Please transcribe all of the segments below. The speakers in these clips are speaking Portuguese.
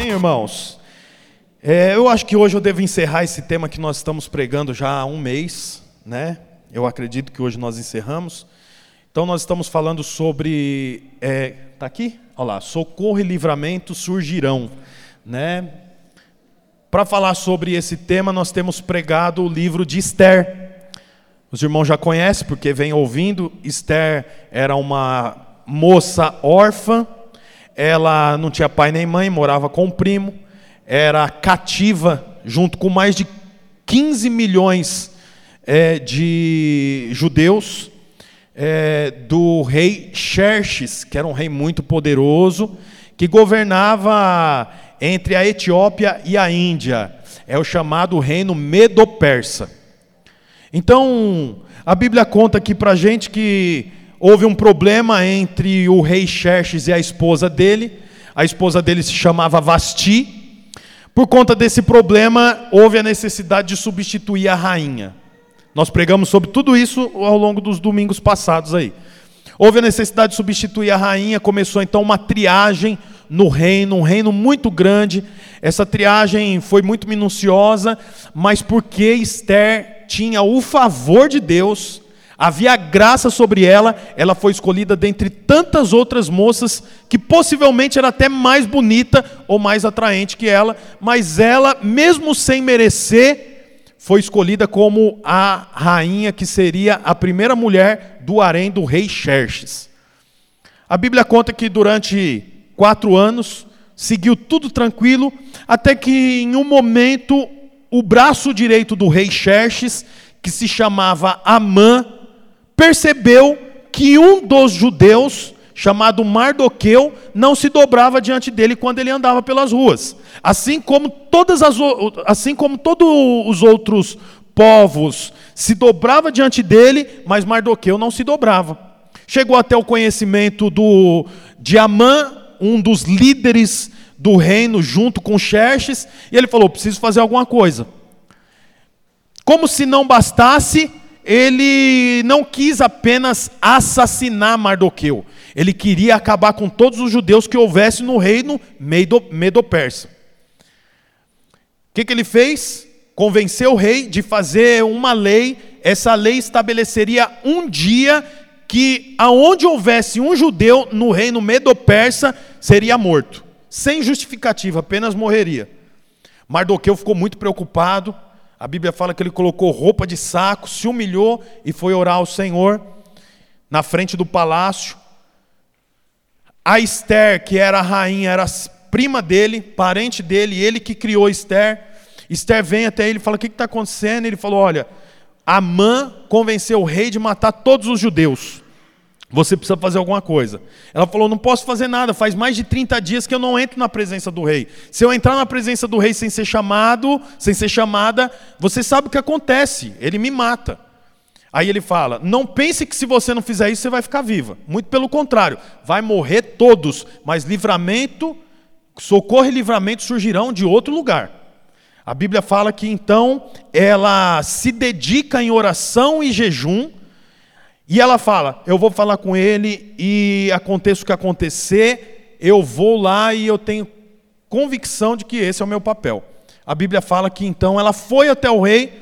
Amém, irmãos? É, eu acho que hoje eu devo encerrar esse tema que nós estamos pregando já há um mês, né? Eu acredito que hoje nós encerramos. Então nós estamos falando sobre, é, tá aqui? Olha lá, socorro e livramento surgirão, né? Para falar sobre esse tema, nós temos pregado o livro de Esther. Os irmãos já conhecem, porque vem ouvindo. Esther era uma moça órfã, ela não tinha pai nem mãe, morava com um primo, era cativa, junto com mais de 15 milhões é, de judeus, é, do rei Xerxes, que era um rei muito poderoso, que governava entre a Etiópia e a Índia. É o chamado reino Medo-Persa. Então, a Bíblia conta aqui para gente que houve um problema entre o rei Xerxes e a esposa dele. A esposa dele se chamava Vasti. Por conta desse problema, houve a necessidade de substituir a rainha. Nós pregamos sobre tudo isso ao longo dos domingos passados aí. Houve a necessidade de substituir a rainha, começou então uma triagem no reino, um reino muito grande. Essa triagem foi muito minuciosa, mas porque Esther tinha o favor de Deus, havia graça sobre ela, ela foi escolhida dentre tantas outras moças que possivelmente era até mais bonita ou mais atraente que ela, mas ela, mesmo sem merecer, foi escolhida como a rainha que seria a primeira mulher do harém do rei Xerxes. A Bíblia conta que durante quatro anos, seguiu tudo tranquilo, até que em um momento o braço direito do rei Xerxes, que se chamava Amã, percebeu que um dos judeus, chamado Mardoqueu, não se dobrava diante dele quando ele andava pelas ruas. Assim como todas as assim como todos os outros povos se dobrava diante dele, mas Mardoqueu não se dobrava. Chegou até o conhecimento do de Amã, um dos líderes do reino, junto com Xerxes, e ele falou: preciso fazer alguma coisa. Como se não bastasse, ele não quis apenas assassinar Mardoqueu, ele queria acabar com todos os judeus que houvesse no reino medo-persa. O que, que ele fez? Convenceu o rei de fazer uma lei, essa lei estabeleceria um dia que aonde houvesse um judeu no reino medo-persa seria morto, sem justificativa, apenas morreria. Mardoqueu ficou muito preocupado. A Bíblia fala que ele colocou roupa de saco, se humilhou e foi orar ao Senhor na frente do palácio. A Esther, que era a rainha, era prima dele, parente dele, ele que criou Esther. Esther vem até ele e fala: O que está acontecendo? Ele falou: Olha, Amã convenceu o rei de matar todos os judeus. Você precisa fazer alguma coisa. Ela falou: Não posso fazer nada, faz mais de 30 dias que eu não entro na presença do rei. Se eu entrar na presença do rei sem ser chamado, sem ser chamada, você sabe o que acontece, ele me mata. Aí ele fala: Não pense que se você não fizer isso, você vai ficar viva. Muito pelo contrário, vai morrer todos, mas livramento, socorro e livramento surgirão de outro lugar. A Bíblia fala que então ela se dedica em oração e jejum, e ela fala: Eu vou falar com ele, e aconteça o que acontecer, eu vou lá e eu tenho convicção de que esse é o meu papel. A Bíblia fala que então ela foi até o rei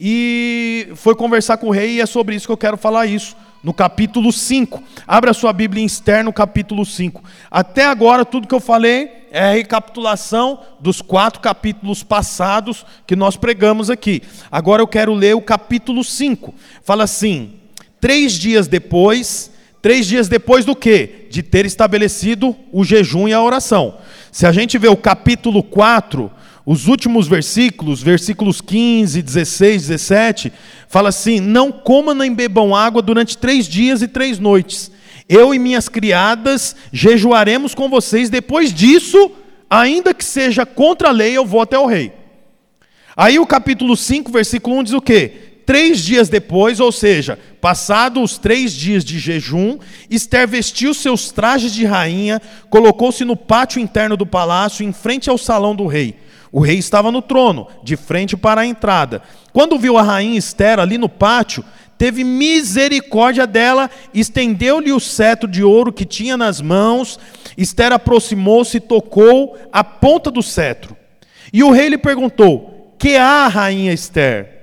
e foi conversar com o rei, e é sobre isso que eu quero falar isso no capítulo 5. Abra sua Bíblia em Esther no capítulo 5. Até agora, tudo que eu falei é a recapitulação dos quatro capítulos passados que nós pregamos aqui. Agora eu quero ler o capítulo 5. Fala assim: três dias depois, três dias depois do que? De ter estabelecido o jejum e a oração. Se a gente vê o capítulo 4, os últimos versículos, versículos 15, 16, 17, fala assim: Não comam nem bebam água durante três dias e três noites. Eu e minhas criadas jejuaremos com vocês. Depois disso, ainda que seja contra a lei, eu vou até o rei. Aí o capítulo 5, versículo 1 diz o quê? Três dias depois, ou seja, passados os três dias de jejum, Esther vestiu seus trajes de rainha, colocou-se no pátio interno do palácio, em frente ao salão do rei. O rei estava no trono, de frente para a entrada. Quando viu a rainha Esther ali no pátio, teve misericórdia dela, estendeu-lhe o cetro de ouro que tinha nas mãos. Esther aproximou-se e tocou a ponta do cetro. E o rei lhe perguntou: Que há, rainha Esther?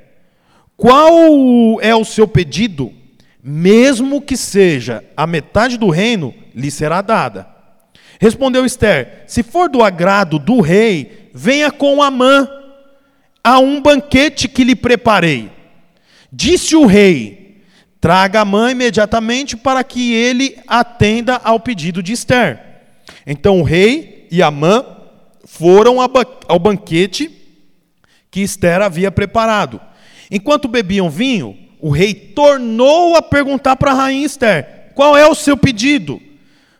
Qual é o seu pedido? Mesmo que seja a metade do reino, lhe será dada. Respondeu Esther: Se for do agrado do rei, venha com Amã a um banquete que lhe preparei. Disse o rei: Traga Amã imediatamente para que ele atenda ao pedido de Esther. Então o rei e Amã foram ao banquete que Esther havia preparado. Enquanto bebiam vinho, o rei tornou a perguntar para a rainha Esther: Qual é o seu pedido?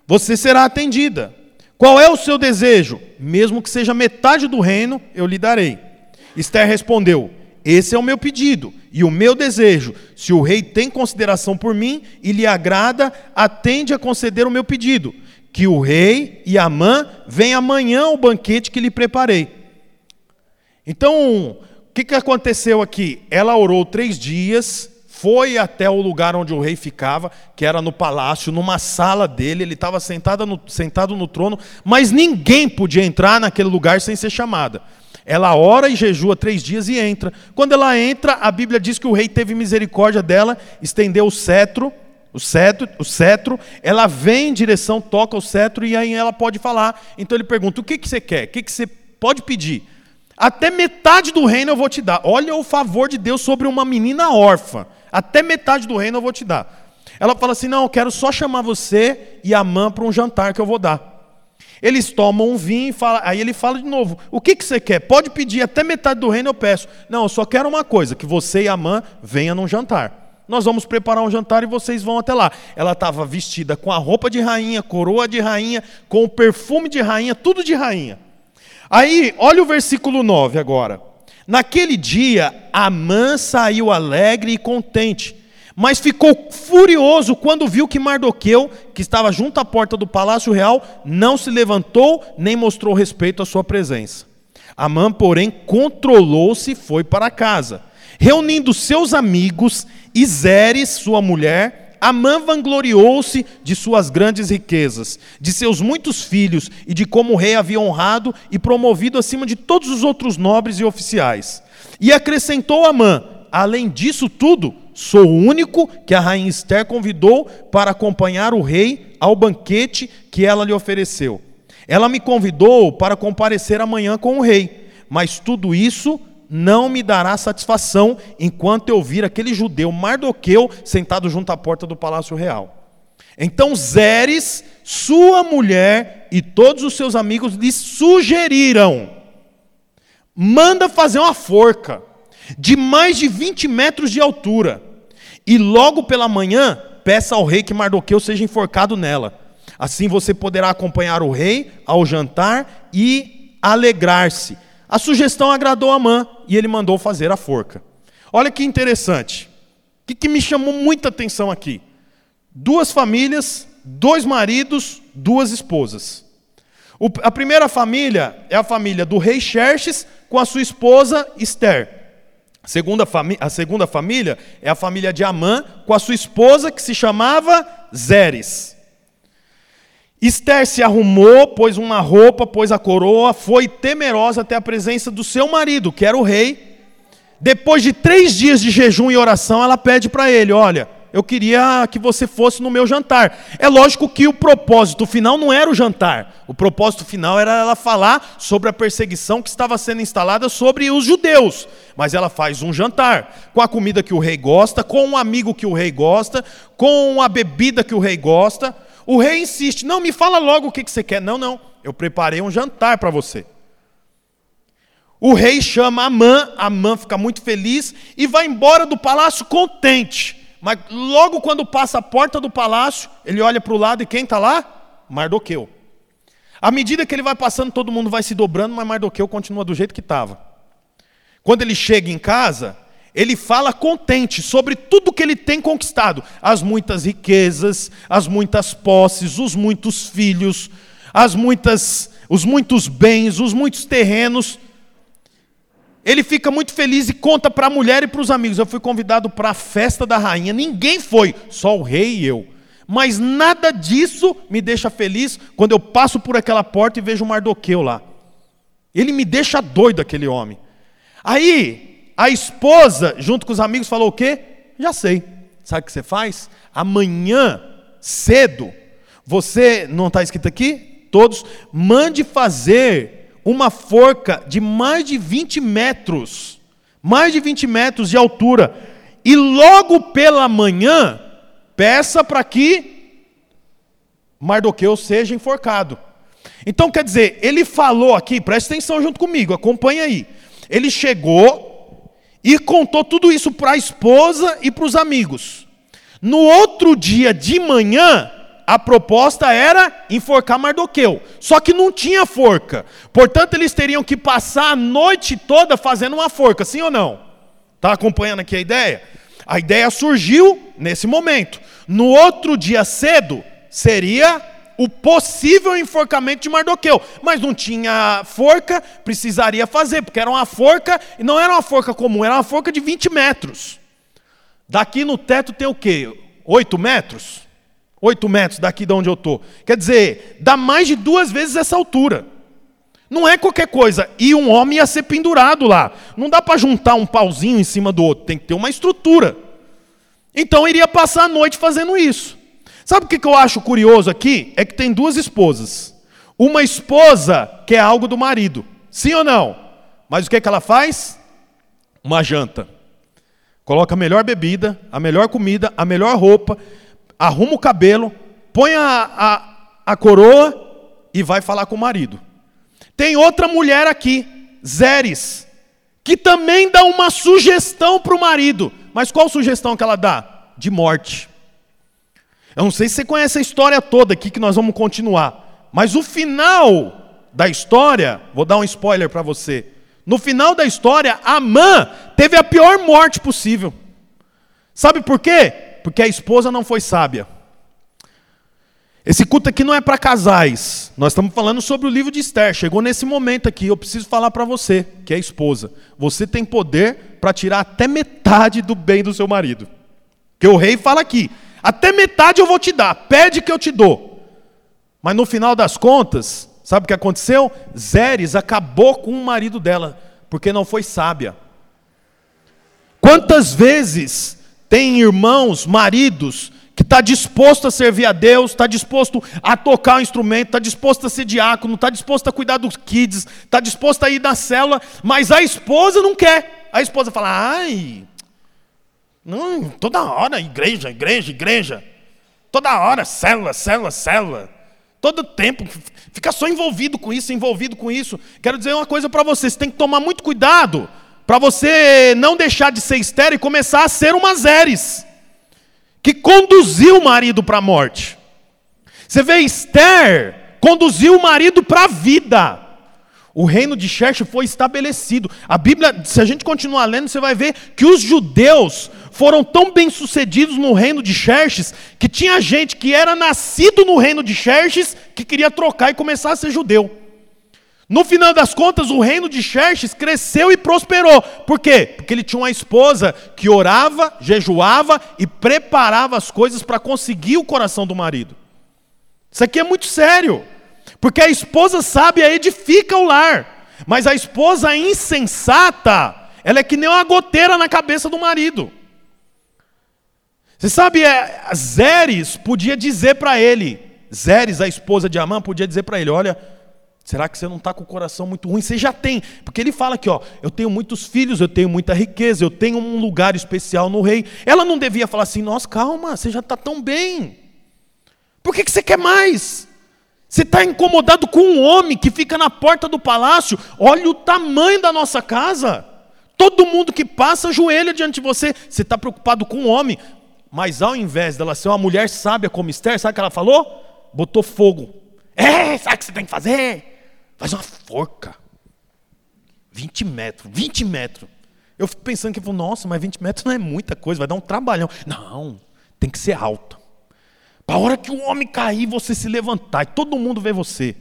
Você será atendida. Qual é o seu desejo? Mesmo que seja metade do reino, eu lhe darei. Esther respondeu: Esse é o meu pedido e o meu desejo. Se o rei tem consideração por mim e lhe agrada, atende a conceder o meu pedido. Que o rei e Amã venham amanhã ao banquete que lhe preparei. Então, que, que aconteceu aqui? Ela orou três dias, foi até o lugar onde o rei ficava, que era no palácio, numa sala dele, ele estava sentado no, sentado no trono, mas ninguém podia entrar naquele lugar sem ser chamada. Ela ora e jejua três dias e entra. Quando ela entra, a Bíblia diz que o rei teve misericórdia dela, estendeu o cetro, o cetro, o cetro, ela vem em direção, toca o cetro e aí ela pode falar. Então ele pergunta: o que, que você quer? O que, que você pode pedir? Até metade do reino eu vou te dar. Olha o favor de Deus sobre uma menina órfã. Até metade do reino eu vou te dar. Ela fala assim: Não, eu quero só chamar você e a mãe para um jantar que eu vou dar. Eles tomam um vinho e fala, aí ele fala de novo: O que, que você quer? Pode pedir até metade do reino eu peço. Não, eu só quero uma coisa: que você e a mãe venham num jantar. Nós vamos preparar um jantar e vocês vão até lá. Ela estava vestida com a roupa de rainha, coroa de rainha, com o perfume de rainha, tudo de rainha. Aí, olha o versículo 9 agora. Naquele dia, Amã saiu alegre e contente, mas ficou furioso quando viu que Mardoqueu, que estava junto à porta do palácio real, não se levantou nem mostrou respeito à sua presença. Amã, porém, controlou-se e foi para casa. Reunindo seus amigos Zeres, sua mulher, Amã vangloriou-se de suas grandes riquezas, de seus muitos filhos e de como o rei havia honrado e promovido acima de todos os outros nobres e oficiais. E acrescentou Amã: Além disso tudo, sou o único que a rainha Esther convidou para acompanhar o rei ao banquete que ela lhe ofereceu. Ela me convidou para comparecer amanhã com o rei, mas tudo isso não me dará satisfação enquanto eu vir aquele judeu Mardoqueu sentado junto à porta do palácio real. Então Zeres, sua mulher e todos os seus amigos lhe sugeriram: manda fazer uma forca de mais de 20 metros de altura, e logo pela manhã peça ao rei que Mardoqueu seja enforcado nela. Assim você poderá acompanhar o rei ao jantar e alegrar-se a sugestão agradou Amã e ele mandou fazer a forca. Olha que interessante. O que, que me chamou muita atenção aqui? Duas famílias, dois maridos, duas esposas. O, a primeira família é a família do rei Xerxes com a sua esposa Esther. A segunda, a segunda família é a família de Amã com a sua esposa que se chamava Zeres. Esther se arrumou, pôs uma roupa, pôs a coroa, foi temerosa até a presença do seu marido, que era o rei. Depois de três dias de jejum e oração, ela pede para ele: Olha, eu queria que você fosse no meu jantar. É lógico que o propósito final não era o jantar. O propósito final era ela falar sobre a perseguição que estava sendo instalada sobre os judeus. Mas ela faz um jantar com a comida que o rei gosta, com um amigo que o rei gosta, com a bebida que o rei gosta. O rei insiste: não, me fala logo o que, você quer. Não, não, eu preparei um jantar para você. O rei chama Amã, Amã fica muito feliz e vai embora do palácio contente. Mas logo quando passa a porta do palácio, ele olha para o lado e quem está lá? Mardoqueu. À medida que ele vai passando, todo mundo vai se dobrando, mas Mardoqueu continua do jeito que estava. Quando ele chega em casa, ele fala contente sobre tudo que ele tem conquistado: as muitas riquezas, as muitas posses, os muitos filhos, as muitas, os muitos bens, os muitos terrenos. ele fica muito feliz e conta para a mulher e para os amigos. Eu fui convidado para a festa da rainha, ninguém foi, só o rei e eu. Mas nada disso me deixa feliz quando eu passo por aquela porta e vejo o Mardoqueu lá. Ele me deixa doido, aquele homem. Aí, a esposa, junto com os amigos, falou o quê? Já sei. Sabe o que você faz? Amanhã, cedo, você, não está escrito aqui? Todos, mande fazer uma forca de mais de 20 metros, mais de 20 metros de altura, e logo pela manhã, peça para que Mardoqueu seja enforcado. Então, quer dizer, ele falou aqui, presta atenção junto comigo, acompanha aí. Ele chegou e contou tudo isso para a esposa e para os amigos. No outro dia de manhã, a proposta era enforcar Mardoqueu. Só que não tinha forca. Portanto, eles teriam que passar a noite toda fazendo uma forca, sim ou não? Está acompanhando aqui a ideia? A ideia surgiu nesse momento. No outro dia cedo, seria o possível enforcamento de Mardoqueu. Mas não tinha forca, precisaria fazer, porque era uma forca, e não era uma forca comum, era uma forca de 20 metros. Daqui no teto tem o quê? 8 metros? 8 metros daqui de onde eu estou. Quer dizer, dá mais de duas vezes essa altura. Não é qualquer coisa. E um homem ia ser pendurado lá. Não dá para juntar um pauzinho em cima do outro. Tem que ter uma estrutura. Então iria passar a noite fazendo isso. Sabe o que eu acho curioso aqui? É que tem duas esposas. Uma esposa quer algo do marido. Sim ou não? Mas o que, é que ela faz? Uma janta. Coloca a melhor bebida, a melhor comida, a melhor roupa, arruma o cabelo, põe a, a, a coroa e vai falar com o marido. Tem outra mulher aqui, Zeres, que também dá uma sugestão para o marido. Mas qual sugestão que ela dá? De morte. Eu não sei se você conhece a história toda aqui que nós vamos continuar. Mas o final da história, vou dar um spoiler para você. No final da história, Amã teve a pior morte possível. Sabe por quê? Porque a esposa não foi sábia. Esse culto aqui não é para casais. Nós estamos falando sobre o livro de Esther. Chegou nesse momento aqui, eu preciso falar para você, que é esposa. Você tem poder para tirar até metade do bem do seu marido. Que o rei fala aqui: até metade eu vou te dar, pede que eu te dou. Mas no final das contas, Sabe o que aconteceu? Zeres acabou com o marido dela, porque não foi sábia. Quantas vezes tem irmãos, maridos, que está disposto a servir a Deus, está disposto a tocar o instrumento, está disposto a ser diácono, está disposto a cuidar dos kids, está disposto a ir na célula, mas a esposa não quer. A esposa fala, ai, não, toda hora, igreja, igreja, igreja. Toda hora, célula, célula, célula. Todo tempo, fica só envolvido com isso, envolvido com isso. Quero dizer uma coisa para você: você tem que tomar muito cuidado para você não deixar de ser estéreo e começar a ser uma Zeres, que conduziu o marido para a morte. Você vê, Esther conduziu o marido para a vida. O reino de Xerxes foi estabelecido. A Bíblia, se a gente continuar lendo, você vai ver que os judeus foram tão bem sucedidos no reino de Xerxes que tinha gente que era nascido no reino de Xerxes que queria trocar e começar a ser judeu. No final das contas, o reino de Xerxes cresceu e prosperou. Por quê? Porque ele tinha uma esposa que orava, jejuava e preparava as coisas para conseguir o coração do marido. Isso aqui é muito sério. Porque a esposa sábia edifica o lar, mas a esposa insensata, ela é que nem uma goteira na cabeça do marido. Você sabe, é, Zeres podia dizer para ele, Zeres, a esposa de Amã, podia dizer para ele: Olha, será que você não está com o coração muito ruim? Você já tem, porque ele fala aqui: ó, Eu tenho muitos filhos, eu tenho muita riqueza, eu tenho um lugar especial no rei. Ela não devia falar assim: Nossa, calma, você já está tão bem. Por que, que você quer mais? Você está incomodado com um homem que fica na porta do palácio? Olha o tamanho da nossa casa. Todo mundo que passa ajoelha diante de você. Você está preocupado com um homem. Mas ao invés dela ser uma mulher sábia como Esther, sabe o que ela falou? Botou fogo. É, sabe o que você tem que fazer? Faz uma forca. 20 metros, 20 metros. Eu fico pensando que, nossa, mas 20 metros não é muita coisa, vai dar um trabalhão. Não, tem que ser alta. Para a hora que o homem cair, você se levantar e todo mundo vê você.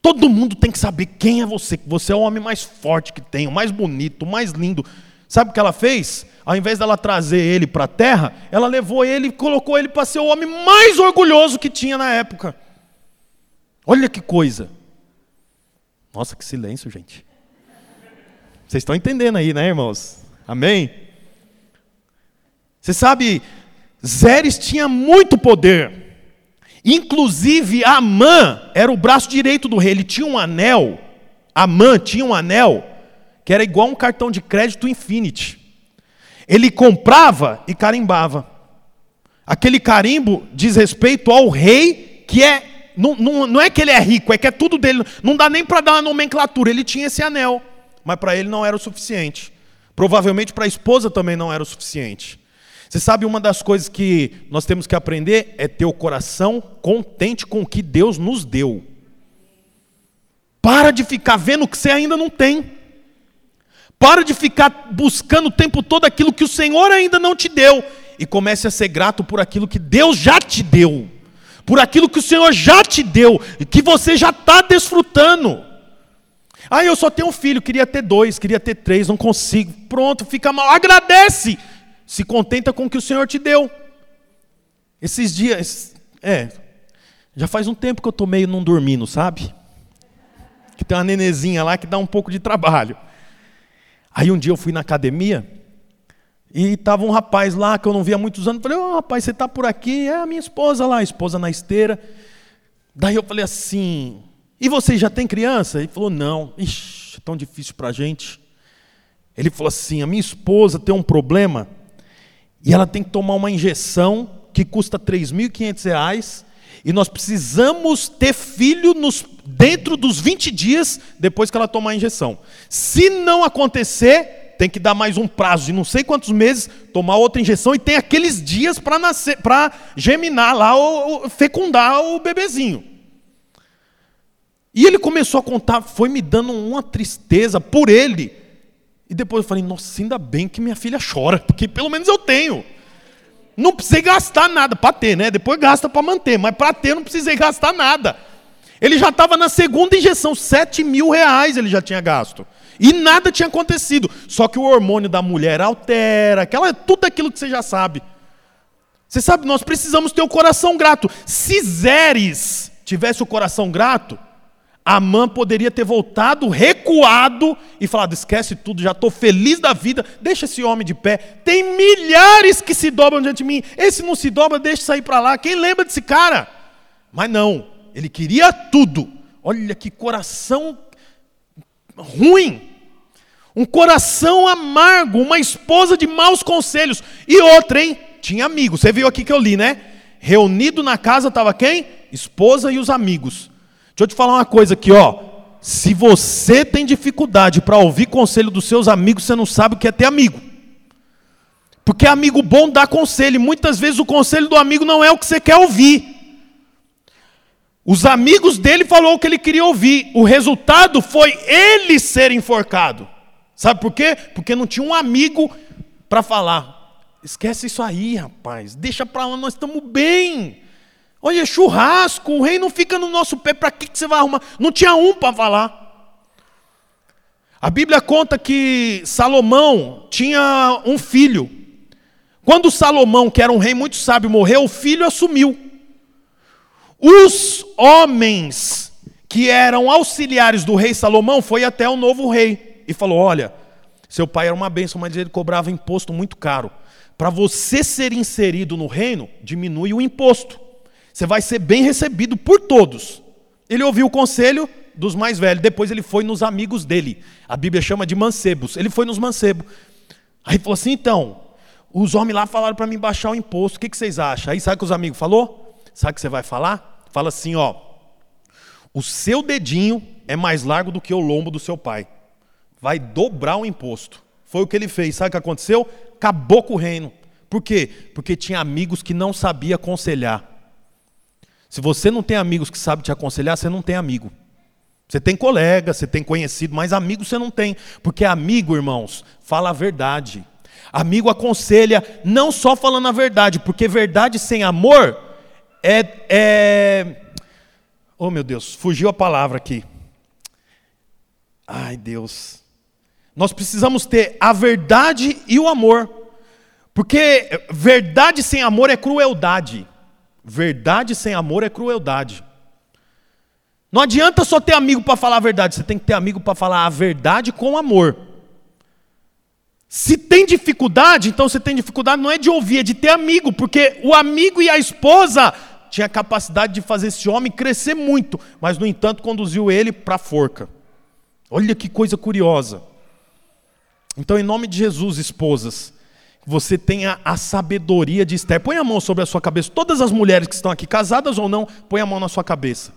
Todo mundo tem que saber quem é você, que você é o homem mais forte que tem, o mais bonito, o mais lindo. Sabe o que ela fez? Ao invés dela trazer ele para a terra, ela levou ele e colocou ele para ser o homem mais orgulhoso que tinha na época. Olha que coisa. Nossa, que silêncio, gente. Vocês estão entendendo aí, né, irmãos? Amém? Você sabe, Zeres tinha muito poder. Inclusive, Amã era o braço direito do rei. Ele tinha um anel. Amã tinha um anel que era igual um cartão de crédito Infinity. Ele comprava e carimbava. Aquele carimbo diz respeito ao rei, que é. Não, não, não é que ele é rico, é que é tudo dele. Não dá nem para dar uma nomenclatura. Ele tinha esse anel, mas para ele não era o suficiente. Provavelmente para a esposa também não era o suficiente. Você sabe, uma das coisas que nós temos que aprender é ter o coração contente com o que Deus nos deu. Para de ficar vendo o que você ainda não tem. Para de ficar buscando o tempo todo aquilo que o Senhor ainda não te deu. E comece a ser grato por aquilo que Deus já te deu. Por aquilo que o Senhor já te deu. E que você já está desfrutando. Ah, eu só tenho um filho, queria ter dois, queria ter três, não consigo. Pronto, fica mal. Agradece se contenta com o que o Senhor te deu. Esses dias, é, já faz um tempo que eu estou meio não dormindo, sabe? Que tem uma nenezinha lá que dá um pouco de trabalho. Aí um dia eu fui na academia e estava um rapaz lá que eu não via há muitos anos. Falei, ô oh, rapaz, você está por aqui? É a minha esposa lá, a esposa na esteira. Daí eu falei assim, e você já tem criança? Ele falou, não. Ixi, é tão difícil para a gente. Ele falou assim, a minha esposa tem um problema e ela tem que tomar uma injeção que custa R$ 3.500 e nós precisamos ter filho nos, dentro dos 20 dias depois que ela tomar a injeção. Se não acontecer, tem que dar mais um prazo de não sei quantos meses, tomar outra injeção e tem aqueles dias para nascer, para geminar lá, ou, fecundar o bebezinho. E ele começou a contar, foi me dando uma tristeza por ele. E depois eu falei, nossa, ainda bem que minha filha chora, porque pelo menos eu tenho. Não precisei gastar nada para ter, né? Depois gasta para manter, mas para ter não precisei gastar nada. Ele já estava na segunda injeção, 7 mil reais ele já tinha gasto. E nada tinha acontecido. Só que o hormônio da mulher altera, aquela, tudo aquilo que você já sabe. Você sabe, nós precisamos ter o coração grato. Se Zeres tivesse o coração grato, Amã poderia ter voltado, recuado e falado: esquece tudo, já estou feliz da vida, deixa esse homem de pé. Tem milhares que se dobram diante de mim. Esse não se dobra, deixa sair para lá. Quem lembra desse cara? Mas não, ele queria tudo. Olha que coração ruim. Um coração amargo, uma esposa de maus conselhos. E outra, hein? Tinha amigos. Você viu aqui que eu li, né? Reunido na casa estava quem? Esposa e os amigos. Deixa eu te falar uma coisa aqui, ó. Se você tem dificuldade para ouvir conselho dos seus amigos, você não sabe o que é ter amigo. Porque amigo bom dá conselho, e muitas vezes o conselho do amigo não é o que você quer ouvir. Os amigos dele falou o que ele queria ouvir. O resultado foi ele ser enforcado. Sabe por quê? Porque não tinha um amigo para falar. Esquece isso aí, rapaz. Deixa para lá, nós estamos bem. Olha, churrasco, o rei não fica no nosso pé, para que, que você vai arrumar? Não tinha um para falar. A Bíblia conta que Salomão tinha um filho. Quando Salomão, que era um rei muito sábio, morreu, o filho assumiu. Os homens que eram auxiliares do rei Salomão foi até o novo rei e falou: Olha, seu pai era uma bênção, mas ele cobrava imposto muito caro. Para você ser inserido no reino, diminui o imposto. Você vai ser bem recebido por todos. Ele ouviu o conselho dos mais velhos, depois ele foi nos amigos dele. A Bíblia chama de mancebos. Ele foi nos mancebos. Aí falou assim: então, os homens lá falaram para mim baixar o imposto, o que, que vocês acham? Aí sabe o que os amigos falou? Sabe o que você vai falar? Fala assim: ó, o seu dedinho é mais largo do que o lombo do seu pai. Vai dobrar o imposto. Foi o que ele fez. Sabe o que aconteceu? Acabou com o reino. Por quê? Porque tinha amigos que não sabia aconselhar. Se você não tem amigos que sabem te aconselhar, você não tem amigo. Você tem colega, você tem conhecido, mas amigo você não tem. Porque amigo, irmãos, fala a verdade. Amigo aconselha não só falando a verdade, porque verdade sem amor é. é... Oh meu Deus, fugiu a palavra aqui. Ai, Deus. Nós precisamos ter a verdade e o amor. Porque verdade sem amor é crueldade. Verdade sem amor é crueldade. Não adianta só ter amigo para falar a verdade, você tem que ter amigo para falar a verdade com amor. Se tem dificuldade, então você tem dificuldade não é de ouvir, é de ter amigo, porque o amigo e a esposa tinha a capacidade de fazer esse homem crescer muito, mas no entanto conduziu ele para a forca. Olha que coisa curiosa. Então, em nome de Jesus, esposas, você tenha a sabedoria de Esther. Põe a mão sobre a sua cabeça. Todas as mulheres que estão aqui, casadas ou não, põe a mão na sua cabeça.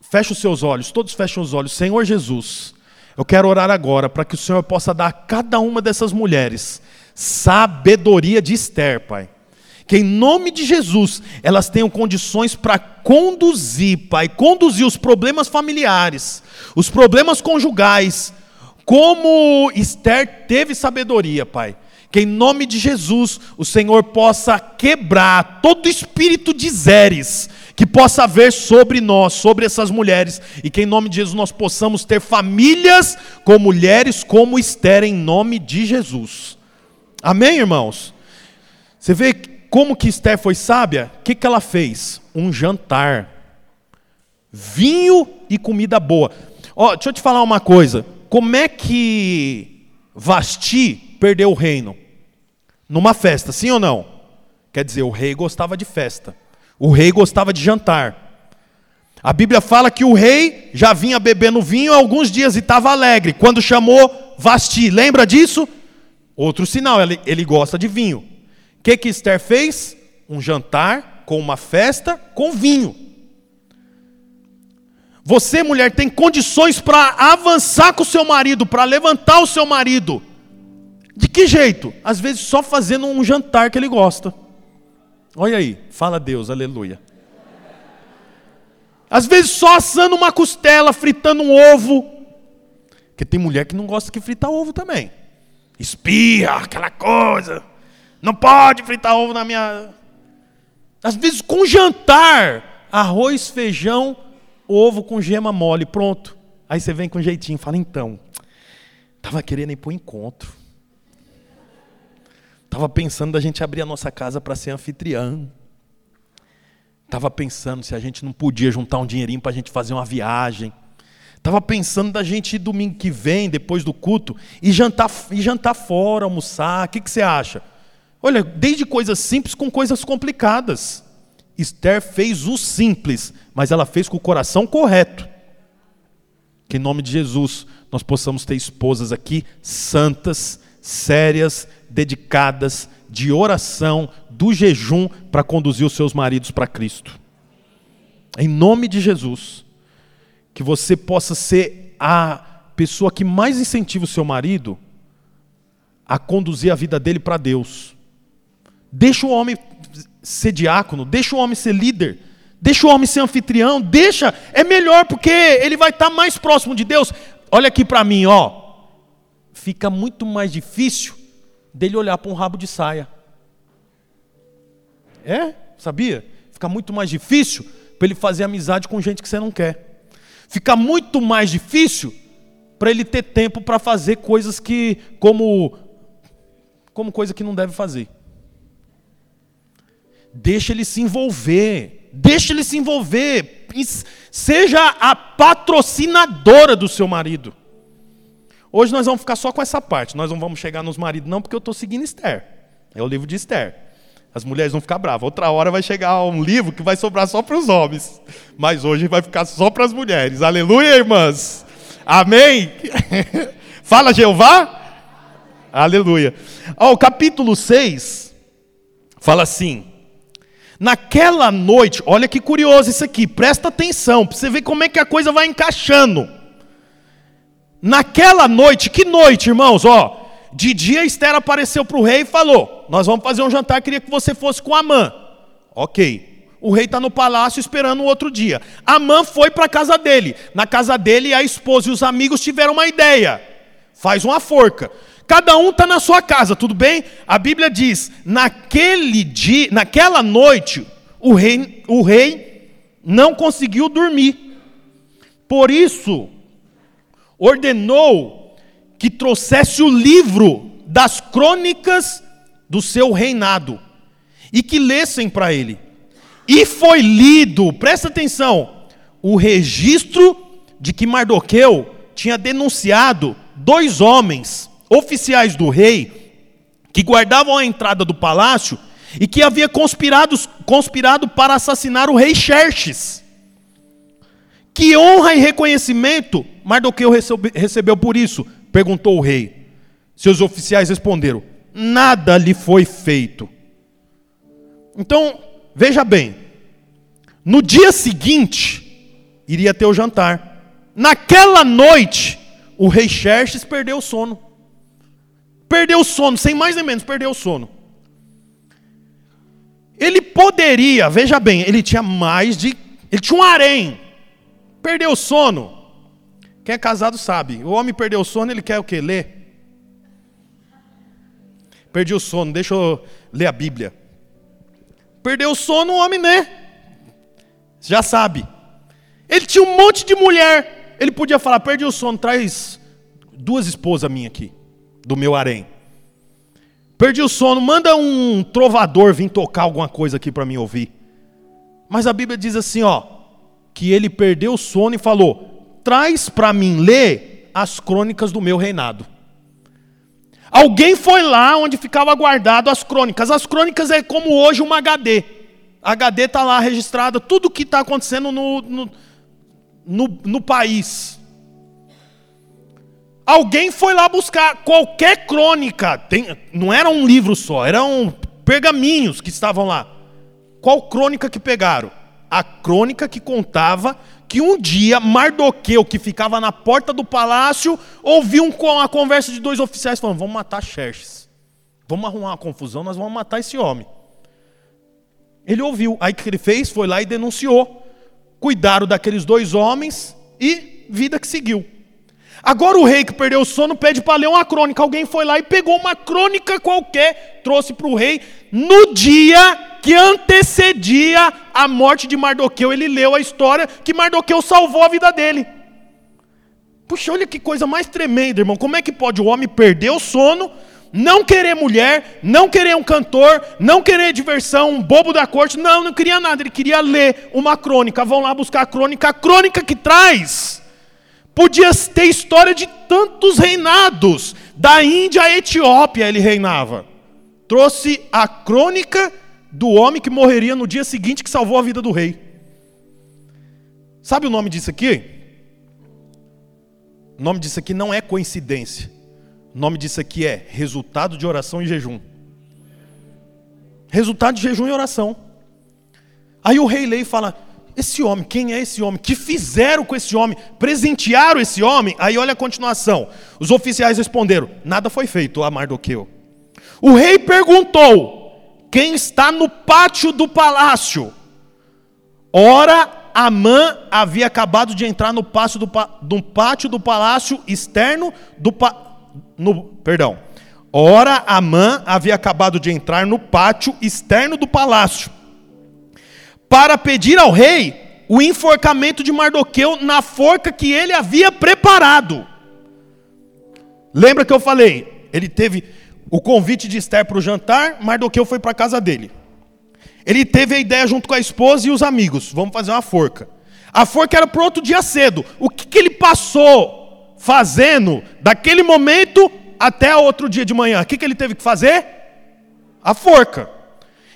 Feche os seus olhos, todos fecham os olhos. Senhor Jesus, eu quero orar agora para que o Senhor possa dar a cada uma dessas mulheres sabedoria de Esther, Pai. Que em nome de Jesus elas tenham condições para conduzir, Pai, conduzir os problemas familiares, os problemas conjugais, como Esther teve sabedoria, Pai. Que em nome de Jesus o Senhor possa quebrar todo espírito de Zeres que possa haver sobre nós, sobre essas mulheres, e que em nome de Jesus nós possamos ter famílias com mulheres como Esther, em nome de Jesus. Amém, irmãos? Você vê como que Esther foi sábia? O que, que ela fez? Um jantar. Vinho e comida boa. Ó, deixa eu te falar uma coisa. Como é que Vasti perdeu o reino? Numa festa, sim ou não? Quer dizer, o rei gostava de festa. O rei gostava de jantar. A Bíblia fala que o rei já vinha bebendo vinho há alguns dias e estava alegre. Quando chamou Vasti, lembra disso? Outro sinal, ele, ele gosta de vinho. O que, que Esther fez? Um jantar com uma festa com vinho. Você, mulher, tem condições para avançar com o seu marido, para levantar o seu marido. De que jeito? Às vezes só fazendo um jantar que ele gosta. Olha aí, fala Deus, aleluia. Às vezes só assando uma costela, fritando um ovo. Porque tem mulher que não gosta que frita ovo também. Espirra, aquela coisa. Não pode fritar ovo na minha. Às vezes com jantar, arroz, feijão, ovo com gema mole, pronto. Aí você vem com jeitinho, fala então. Tava querendo ir para o encontro. Estava pensando da gente abrir a nossa casa para ser anfitriã. Estava pensando se a gente não podia juntar um dinheirinho para a gente fazer uma viagem. Estava pensando da gente ir domingo que vem, depois do culto, e jantar, e jantar fora, almoçar. O que, que você acha? Olha, desde coisas simples com coisas complicadas. Esther fez o simples, mas ela fez com o coração correto. Que em nome de Jesus nós possamos ter esposas aqui santas, sérias, dedicadas de oração, do jejum, para conduzir os seus maridos para Cristo. Em nome de Jesus, que você possa ser a pessoa que mais incentiva o seu marido a conduzir a vida dele para Deus. Deixa o homem ser diácono, deixa o homem ser líder, deixa o homem ser anfitrião, deixa, é melhor porque ele vai estar mais próximo de Deus. Olha aqui para mim, ó. Fica muito mais difícil dele olhar para um rabo de saia. É? Sabia? Fica muito mais difícil para ele fazer amizade com gente que você não quer. Fica muito mais difícil para ele ter tempo para fazer coisas que como como coisa que não deve fazer. Deixa ele se envolver, deixa ele se envolver, seja a patrocinadora do seu marido. Hoje nós vamos ficar só com essa parte. Nós não vamos chegar nos maridos, não, porque eu estou seguindo Esther. É o livro de Esther. As mulheres vão ficar bravas. Outra hora vai chegar um livro que vai sobrar só para os homens. Mas hoje vai ficar só para as mulheres. Aleluia, irmãs. Amém? Fala, Jeová. Aleluia. Ó, o capítulo 6 fala assim: Naquela noite, olha que curioso isso aqui, presta atenção, para você ver como é que a coisa vai encaixando. Naquela noite, que noite, irmãos? Ó, de dia Esther apareceu para o rei e falou: Nós vamos fazer um jantar, queria que você fosse com Amã. Ok. O rei está no palácio esperando o outro dia. Amã foi para a casa dele. Na casa dele, a esposa e os amigos tiveram uma ideia: faz uma forca. Cada um está na sua casa, tudo bem? A Bíblia diz: naquele dia, naquela noite, o rei, o rei não conseguiu dormir. Por isso, ordenou que trouxesse o livro das crônicas do seu reinado e que lessem para ele. E foi lido, presta atenção, o registro de que Mardoqueu tinha denunciado dois homens, oficiais do rei, que guardavam a entrada do palácio e que havia conspirado, conspirado para assassinar o rei Xerxes. Que honra e reconhecimento Mardoqueu recebeu por isso? Perguntou o rei. Seus oficiais responderam: Nada lhe foi feito. Então, veja bem, no dia seguinte, iria ter o jantar. Naquela noite, o rei Xerxes perdeu o sono. Perdeu o sono, sem mais nem menos, perdeu o sono. Ele poderia, veja bem, ele tinha mais de. Ele tinha um harém. Perdeu o sono. Quem é casado sabe. O homem perdeu o sono, ele quer o quê? Ler. Perdi o sono, deixa eu ler a Bíblia. Perdeu o sono, o homem, né? Já sabe. Ele tinha um monte de mulher. Ele podia falar: perdi o sono, traz duas esposas minhas aqui, do meu harém. Perdi o sono, manda um trovador vir tocar alguma coisa aqui para mim ouvir. Mas a Bíblia diz assim, ó, que ele perdeu o sono e falou: "Traz para mim ler as crônicas do meu reinado". Alguém foi lá onde ficava guardado as crônicas. As crônicas é como hoje uma HD. A HD está lá registrada, tudo o que está acontecendo no, no, no, no país. Alguém foi lá buscar qualquer crônica, tem, não era um livro só, eram pergaminhos que estavam lá. Qual crônica que pegaram? A crônica que contava que um dia Mardoqueu, que ficava na porta do palácio, ouviu uma conversa de dois oficiais falando: Vamos matar Xerxes. Vamos arrumar uma confusão, nós vamos matar esse homem. Ele ouviu. Aí o que ele fez? Foi lá e denunciou. Cuidaram daqueles dois homens e vida que seguiu. Agora o rei que perdeu o sono pede para ler uma crônica. Alguém foi lá e pegou uma crônica qualquer, trouxe para o rei. No dia que antecedia a morte de Mardoqueu, ele leu a história que Mardoqueu salvou a vida dele. Puxa, olha que coisa mais tremenda, irmão. Como é que pode o homem perder o sono, não querer mulher, não querer um cantor, não querer diversão, um bobo da corte? Não, não queria nada. Ele queria ler uma crônica. Vão lá buscar a crônica. A crônica que traz Podia ter história de tantos reinados. Da Índia à Etiópia ele reinava. Trouxe a crônica do homem que morreria no dia seguinte que salvou a vida do rei. Sabe o nome disso aqui? O nome disso aqui não é coincidência. O nome disso aqui é resultado de oração e jejum. Resultado de jejum e oração. Aí o rei e fala: esse homem, quem é esse homem? Que fizeram com esse homem? Presentearam esse homem? Aí olha a continuação. Os oficiais responderam: Nada foi feito a Mardoqueu. O rei perguntou: Quem está no pátio do palácio? Ora, Amã havia acabado de entrar no pátio do, no pátio do palácio externo do no, perdão. Ora, Amã havia acabado de entrar no pátio externo do palácio para pedir ao rei o enforcamento de Mardoqueu na forca que ele havia preparado. Lembra que eu falei? Ele teve o convite de Esther para o jantar, Mardoqueu foi para a casa dele. Ele teve a ideia junto com a esposa e os amigos: vamos fazer uma forca. A forca era para outro dia cedo. O que, que ele passou fazendo daquele momento até outro dia de manhã? O que, que ele teve que fazer? A forca.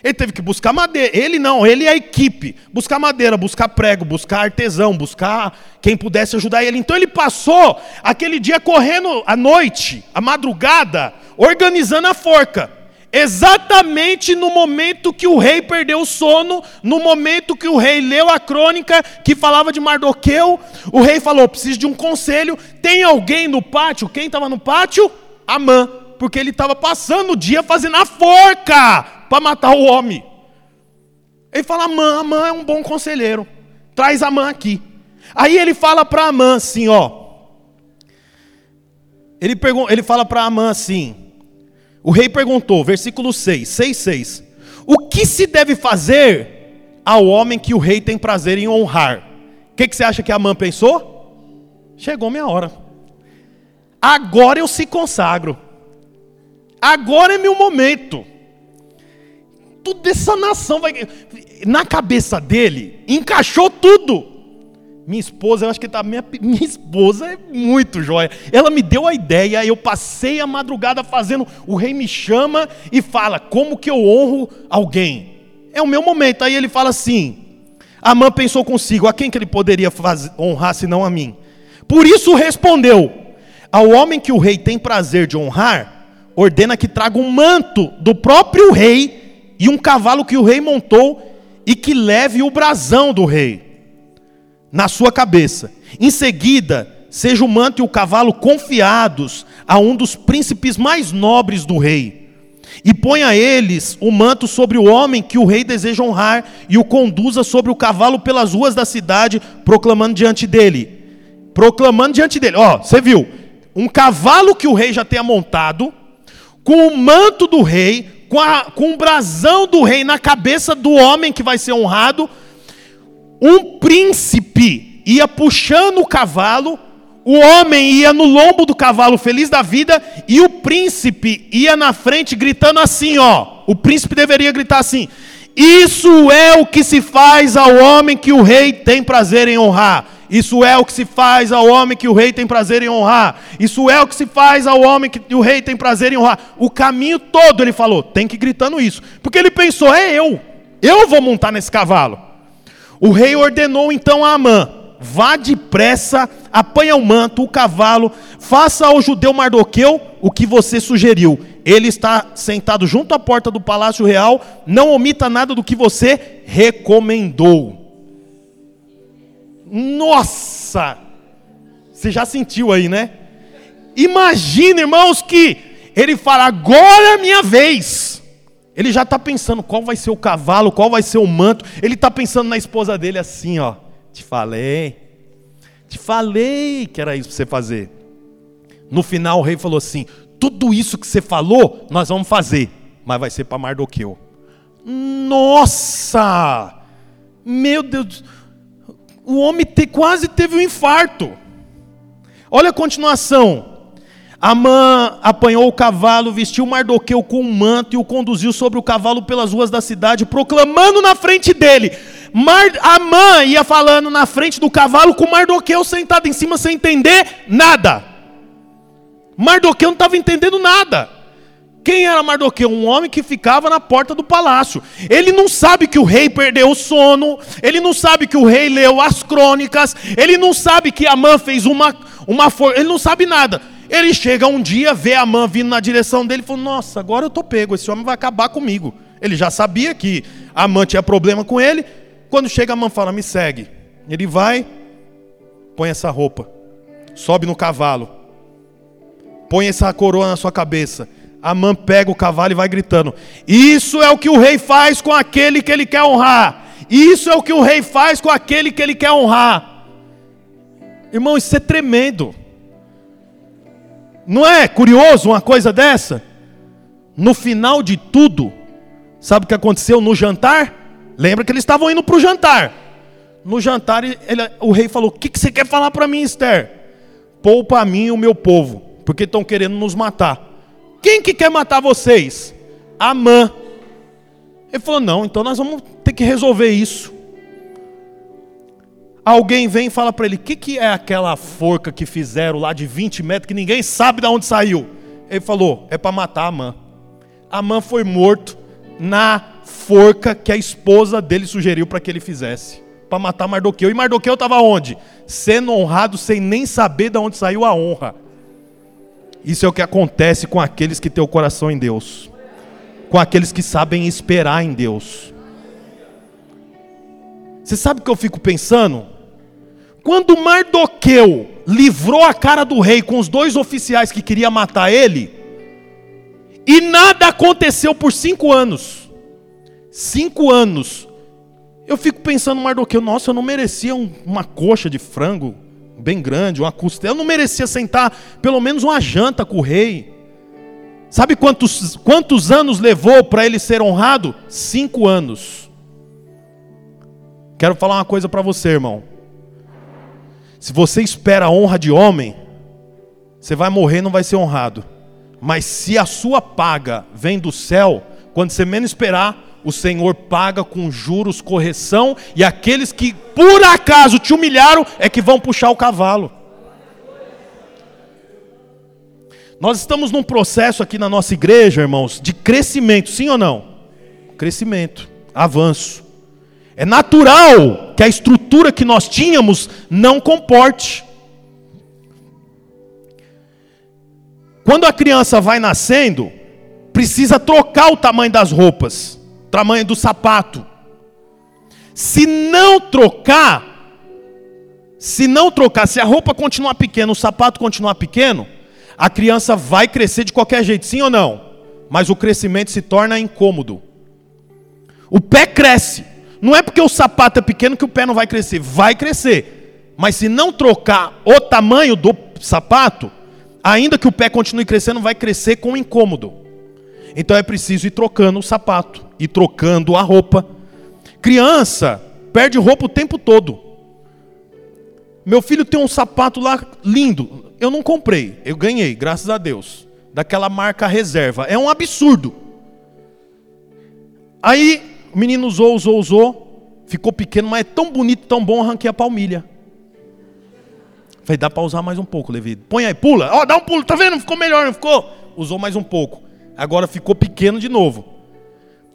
Ele teve que buscar madeira. Ele não, ele e a equipe. Buscar madeira, buscar prego, buscar artesão, buscar quem pudesse ajudar ele. Então ele passou aquele dia correndo à noite, à madrugada, organizando a forca. Exatamente no momento que o rei perdeu o sono, no momento que o rei leu a crônica que falava de Mardoqueu, o rei falou: preciso de um conselho. Tem alguém no pátio? Quem estava no pátio? Amã, porque ele estava passando o dia fazendo a forca para matar o homem. Ele fala: Amã, Amã é um bom conselheiro. Traz Amã aqui. Aí ele fala para Amã assim: ó. Ele, pergun ele fala para Amã assim: O rei perguntou, versículo 6, 6, 6. O que se deve fazer ao homem que o rei tem prazer em honrar? O que, que você acha que Amã pensou? Chegou minha hora. agora eu se consagro. Agora é meu momento. Tudo dessa nação vai. Na cabeça dele, encaixou tudo. Minha esposa, eu acho que tá. Minha, minha esposa é muito jóia. Ela me deu a ideia, eu passei a madrugada fazendo. O rei me chama e fala: Como que eu honro alguém? É o meu momento. Aí ele fala assim: Amã pensou consigo: A quem que ele poderia fazer, honrar senão a mim? Por isso respondeu: Ao homem que o rei tem prazer de honrar, ordena que traga um manto do próprio rei e um cavalo que o rei montou e que leve o brasão do rei na sua cabeça. Em seguida, seja o manto e o cavalo confiados a um dos príncipes mais nobres do rei. E ponha eles o manto sobre o homem que o rei deseja honrar e o conduza sobre o cavalo pelas ruas da cidade, proclamando diante dele. Proclamando diante dele. Ó, você viu? Um cavalo que o rei já tenha montado, com o manto do rei, com, a, com o brasão do rei na cabeça do homem que vai ser honrado, um príncipe ia puxando o cavalo, o homem ia no lombo do cavalo feliz da vida, e o príncipe ia na frente gritando assim: ó. O príncipe deveria gritar assim: Isso é o que se faz ao homem que o rei tem prazer em honrar. Isso é o que se faz ao homem que o rei tem prazer em honrar. Isso é o que se faz ao homem que o rei tem prazer em honrar. O caminho todo ele falou, tem que ir gritando isso. Porque ele pensou, é eu. Eu vou montar nesse cavalo. O rei ordenou então a Amã: vá depressa, apanha o manto, o cavalo, faça ao judeu Mardoqueu o que você sugeriu. Ele está sentado junto à porta do palácio real, não omita nada do que você recomendou. Nossa! Você já sentiu aí, né? Imagina, irmãos, que ele fala: agora é minha vez. Ele já está pensando qual vai ser o cavalo, qual vai ser o manto. Ele está pensando na esposa dele assim, ó. Te falei, te falei que era isso para você fazer. No final o rei falou assim: tudo isso que você falou, nós vamos fazer, mas vai ser para Mardoqueu. Nossa! Meu Deus! O homem te, quase teve um infarto. Olha a continuação. Amã apanhou o cavalo, vestiu Mardoqueu com um manto e o conduziu sobre o cavalo pelas ruas da cidade, proclamando na frente dele. Mar, Amã ia falando na frente do cavalo com Mardoqueu sentado em cima sem entender nada. Mardoqueu não estava entendendo nada. Quem era Mardoqueu? Um homem que ficava na porta do palácio. Ele não sabe que o rei perdeu o sono, ele não sabe que o rei leu as crônicas, ele não sabe que Amã fez uma, uma força, ele não sabe nada. Ele chega um dia, vê Amã vindo na direção dele e fala: Nossa, agora eu estou pego, esse homem vai acabar comigo. Ele já sabia que Amã tinha problema com ele. Quando chega Amã fala: Me segue. Ele vai, põe essa roupa, sobe no cavalo, põe essa coroa na sua cabeça Amã pega o cavalo e vai gritando: Isso é o que o rei faz com aquele que ele quer honrar. Isso é o que o rei faz com aquele que ele quer honrar. Irmão, isso é tremendo. Não é curioso uma coisa dessa? No final de tudo, sabe o que aconteceu no jantar? Lembra que eles estavam indo para o jantar. No jantar, ele, o rei falou: O que, que você quer falar para mim, Esther? Poupa a mim e o meu povo, porque estão querendo nos matar. Quem que quer matar vocês? Amã. Ele falou: Não, então nós vamos ter que resolver isso. Alguém vem e fala para ele: O que, que é aquela forca que fizeram lá de 20 metros que ninguém sabe de onde saiu? Ele falou: É para matar Amã. Amã foi morto na forca que a esposa dele sugeriu para que ele fizesse para matar Mardoqueu. E Mardoqueu estava onde? Sendo honrado sem nem saber de onde saiu a honra. Isso é o que acontece com aqueles que têm o coração em Deus, com aqueles que sabem esperar em Deus. Você sabe o que eu fico pensando? Quando Mardoqueu livrou a cara do rei com os dois oficiais que queriam matar ele, e nada aconteceu por cinco anos. Cinco anos. Eu fico pensando, Mardoqueu, nossa, eu não merecia um, uma coxa de frango bem grande, uma costela. Eu não merecia sentar pelo menos uma janta com o rei. Sabe quantos, quantos anos levou para ele ser honrado? Cinco anos. Quero falar uma coisa para você, irmão. Se você espera a honra de homem, você vai morrer, não vai ser honrado. Mas se a sua paga vem do céu, quando você menos esperar, o Senhor paga com juros, correção, e aqueles que por acaso te humilharam é que vão puxar o cavalo. Nós estamos num processo aqui na nossa igreja, irmãos, de crescimento, sim ou não? Crescimento, avanço. É natural que a estrutura que nós tínhamos não comporte. Quando a criança vai nascendo, precisa trocar o tamanho das roupas tamanho do sapato. Se não trocar, se não trocar, se a roupa continuar pequena, o sapato continuar pequeno, a criança vai crescer de qualquer jeito, sim ou não? Mas o crescimento se torna incômodo. O pé cresce. Não é porque o sapato é pequeno que o pé não vai crescer, vai crescer. Mas se não trocar o tamanho do sapato, ainda que o pé continue crescendo, vai crescer com incômodo. Então é preciso ir trocando o sapato, ir trocando a roupa. Criança perde roupa o tempo todo. Meu filho tem um sapato lá lindo. Eu não comprei, eu ganhei, graças a Deus. Daquela marca reserva. É um absurdo. Aí o menino usou, usou, usou. Ficou pequeno, mas é tão bonito, tão bom, arranquei a palmilha. Falei, dá para usar mais um pouco, Levi. Põe aí, pula. Ó, oh, dá um pulo, tá vendo? Ficou melhor, não ficou? Usou mais um pouco agora ficou pequeno de novo.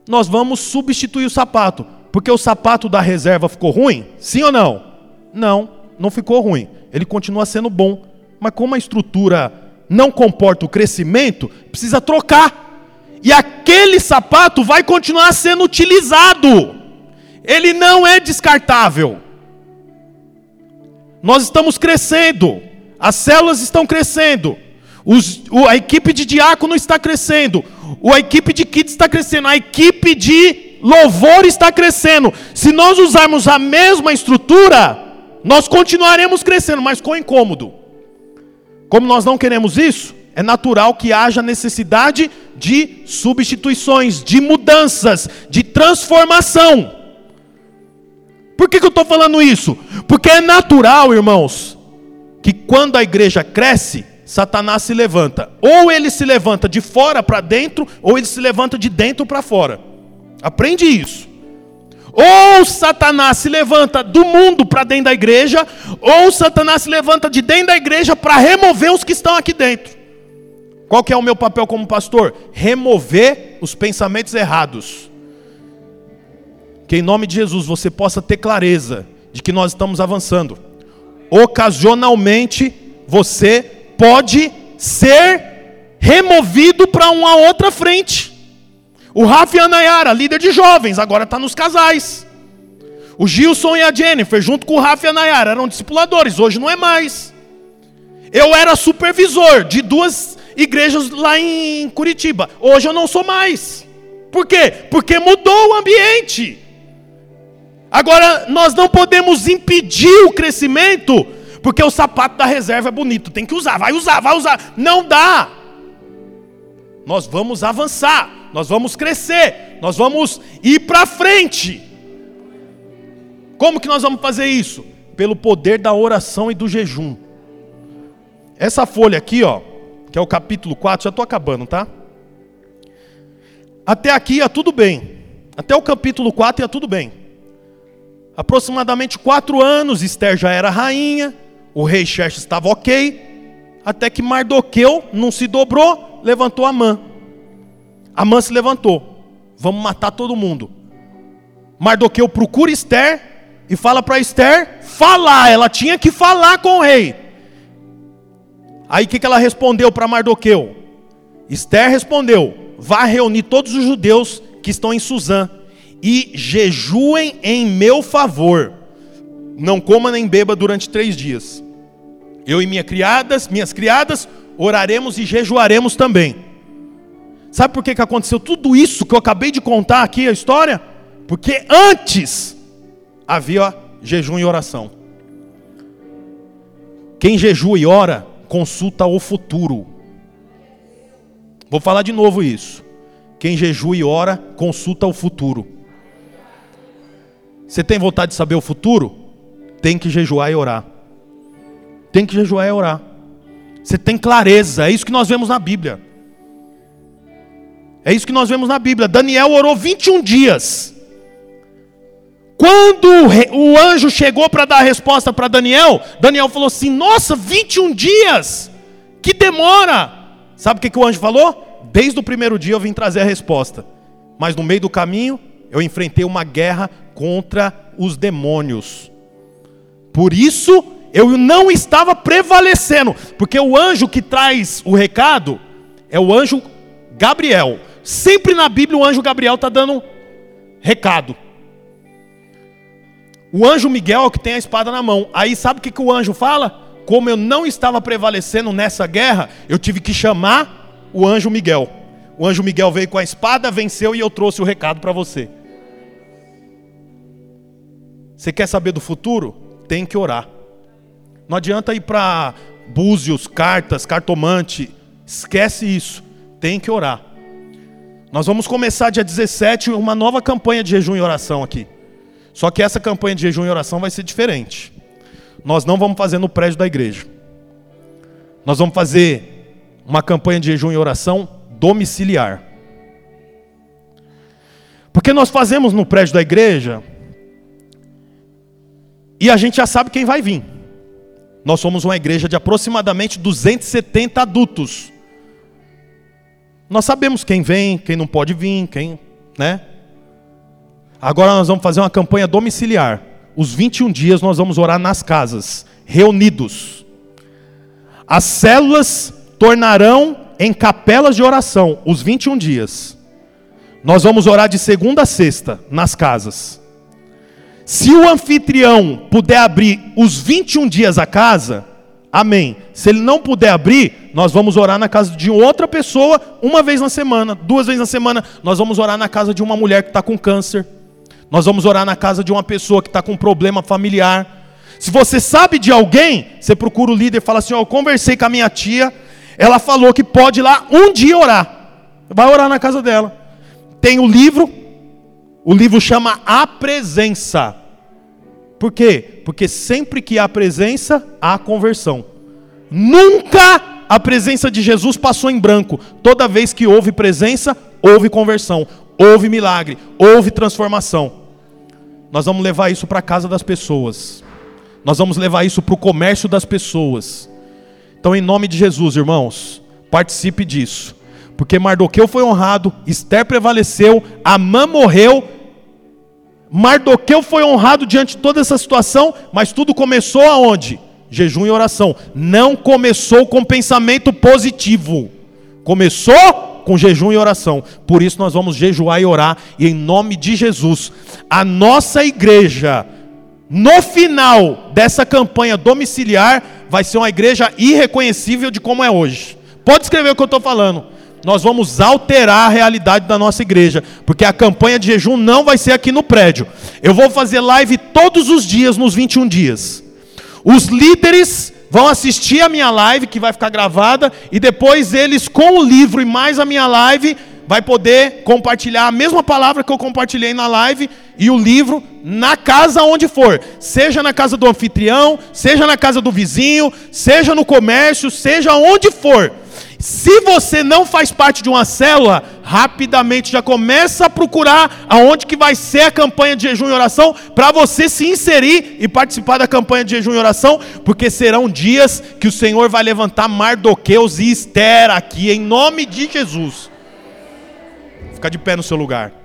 Nós vamos substituir o sapato, porque o sapato da reserva ficou ruim? Sim ou não? Não, não ficou ruim. Ele continua sendo bom, mas como a estrutura não comporta o crescimento, precisa trocar. E aquele sapato vai continuar sendo utilizado. Ele não é descartável. Nós estamos crescendo, as células estão crescendo, os, a equipe de diácono está crescendo. A equipe de kids está crescendo. A equipe de louvor está crescendo. Se nós usarmos a mesma estrutura, nós continuaremos crescendo, mas com incômodo. Como nós não queremos isso, é natural que haja necessidade de substituições, de mudanças, de transformação. Por que, que eu estou falando isso? Porque é natural, irmãos, que quando a igreja cresce, Satanás se levanta. Ou ele se levanta de fora para dentro, ou ele se levanta de dentro para fora. Aprende isso. Ou Satanás se levanta do mundo para dentro da igreja, ou Satanás se levanta de dentro da igreja para remover os que estão aqui dentro. Qual que é o meu papel como pastor? Remover os pensamentos errados. Que em nome de Jesus você possa ter clareza de que nós estamos avançando. Ocasionalmente você pode ser removido para uma outra frente. O Rafa e a Nayara, líder de jovens, agora está nos casais. O Gilson e a Jennifer, junto com o Rafa e a Nayara, eram discipuladores, hoje não é mais. Eu era supervisor de duas igrejas lá em Curitiba, hoje eu não sou mais. Por quê? Porque mudou o ambiente. Agora, nós não podemos impedir o crescimento porque o sapato da reserva é bonito, tem que usar, vai usar, vai usar. Não dá. Nós vamos avançar, nós vamos crescer, nós vamos ir para frente. Como que nós vamos fazer isso? Pelo poder da oração e do jejum. Essa folha aqui, ó, que é o capítulo 4, já estou acabando, tá? Até aqui ia tudo bem. Até o capítulo 4 ia tudo bem. Aproximadamente quatro anos, Esther já era rainha o rei Xerxes estava ok, até que Mardoqueu não se dobrou, levantou Amã. Amã se levantou, vamos matar todo mundo. Mardoqueu procura Esther e fala para Esther falar, ela tinha que falar com o rei. Aí o que, que ela respondeu para Mardoqueu? Esther respondeu: vá reunir todos os judeus que estão em Suzã e jejuem em meu favor. Não coma nem beba durante três dias. Eu e minha criadas, minhas criadas, oraremos e jejuaremos também. Sabe por que, que aconteceu tudo isso que eu acabei de contar aqui a história? Porque antes havia jejum e oração. Quem jejua e ora, consulta o futuro. Vou falar de novo isso. Quem jejua e ora, consulta o futuro. Você tem vontade de saber o futuro? Tem que jejuar e orar. Tem que jejuar e orar. Você tem clareza. É isso que nós vemos na Bíblia. É isso que nós vemos na Bíblia. Daniel orou 21 dias. Quando o anjo chegou para dar a resposta para Daniel, Daniel falou assim: Nossa, 21 dias! Que demora! Sabe o que, que o anjo falou? Desde o primeiro dia eu vim trazer a resposta. Mas no meio do caminho, eu enfrentei uma guerra contra os demônios. Por isso, eu não estava prevalecendo, porque o anjo que traz o recado é o anjo Gabriel. Sempre na Bíblia o anjo Gabriel está dando recado. O anjo Miguel é o que tem a espada na mão. Aí sabe o que, que o anjo fala? Como eu não estava prevalecendo nessa guerra, eu tive que chamar o anjo Miguel. O anjo Miguel veio com a espada, venceu e eu trouxe o recado para você. Você quer saber do futuro? Tem que orar. Não adianta ir para búzios, cartas, cartomante. Esquece isso. Tem que orar. Nós vamos começar dia 17 uma nova campanha de jejum e oração aqui. Só que essa campanha de jejum e oração vai ser diferente. Nós não vamos fazer no prédio da igreja. Nós vamos fazer uma campanha de jejum e oração domiciliar. Porque nós fazemos no prédio da igreja e a gente já sabe quem vai vir. Nós somos uma igreja de aproximadamente 270 adultos. Nós sabemos quem vem, quem não pode vir, quem, né? Agora nós vamos fazer uma campanha domiciliar. Os 21 dias nós vamos orar nas casas, reunidos. As células tornarão em capelas de oração os 21 dias. Nós vamos orar de segunda a sexta nas casas. Se o anfitrião puder abrir os 21 dias a casa, amém. Se ele não puder abrir, nós vamos orar na casa de outra pessoa uma vez na semana, duas vezes na semana. Nós vamos orar na casa de uma mulher que está com câncer. Nós vamos orar na casa de uma pessoa que está com problema familiar. Se você sabe de alguém, você procura o líder e fala assim: ó, eu conversei com a minha tia, ela falou que pode ir lá um dia orar. Vai orar na casa dela. Tem o livro, o livro chama A Presença. Por quê? Porque sempre que há presença, há conversão. Nunca a presença de Jesus passou em branco. Toda vez que houve presença, houve conversão houve milagre, houve transformação. Nós vamos levar isso para a casa das pessoas. Nós vamos levar isso para o comércio das pessoas. Então, em nome de Jesus, irmãos, participe disso. Porque Mardoqueu foi honrado, Esther prevaleceu, Amã morreu. Mardoqueu foi honrado diante de toda essa situação, mas tudo começou aonde? Jejum e oração. Não começou com pensamento positivo. Começou com jejum e oração. Por isso nós vamos jejuar e orar, e em nome de Jesus, a nossa igreja, no final dessa campanha domiciliar, vai ser uma igreja irreconhecível de como é hoje. Pode escrever o que eu estou falando. Nós vamos alterar a realidade da nossa igreja, porque a campanha de jejum não vai ser aqui no prédio. Eu vou fazer live todos os dias nos 21 dias. Os líderes vão assistir a minha live que vai ficar gravada e depois eles com o livro e mais a minha live vai poder compartilhar a mesma palavra que eu compartilhei na live e o livro na casa onde for, seja na casa do anfitrião, seja na casa do vizinho, seja no comércio, seja onde for. Se você não faz parte de uma célula, rapidamente já começa a procurar aonde que vai ser a campanha de jejum e oração para você se inserir e participar da campanha de jejum e oração, porque serão dias que o Senhor vai levantar Mardoqueus e Esther aqui em nome de Jesus. Fica de pé no seu lugar.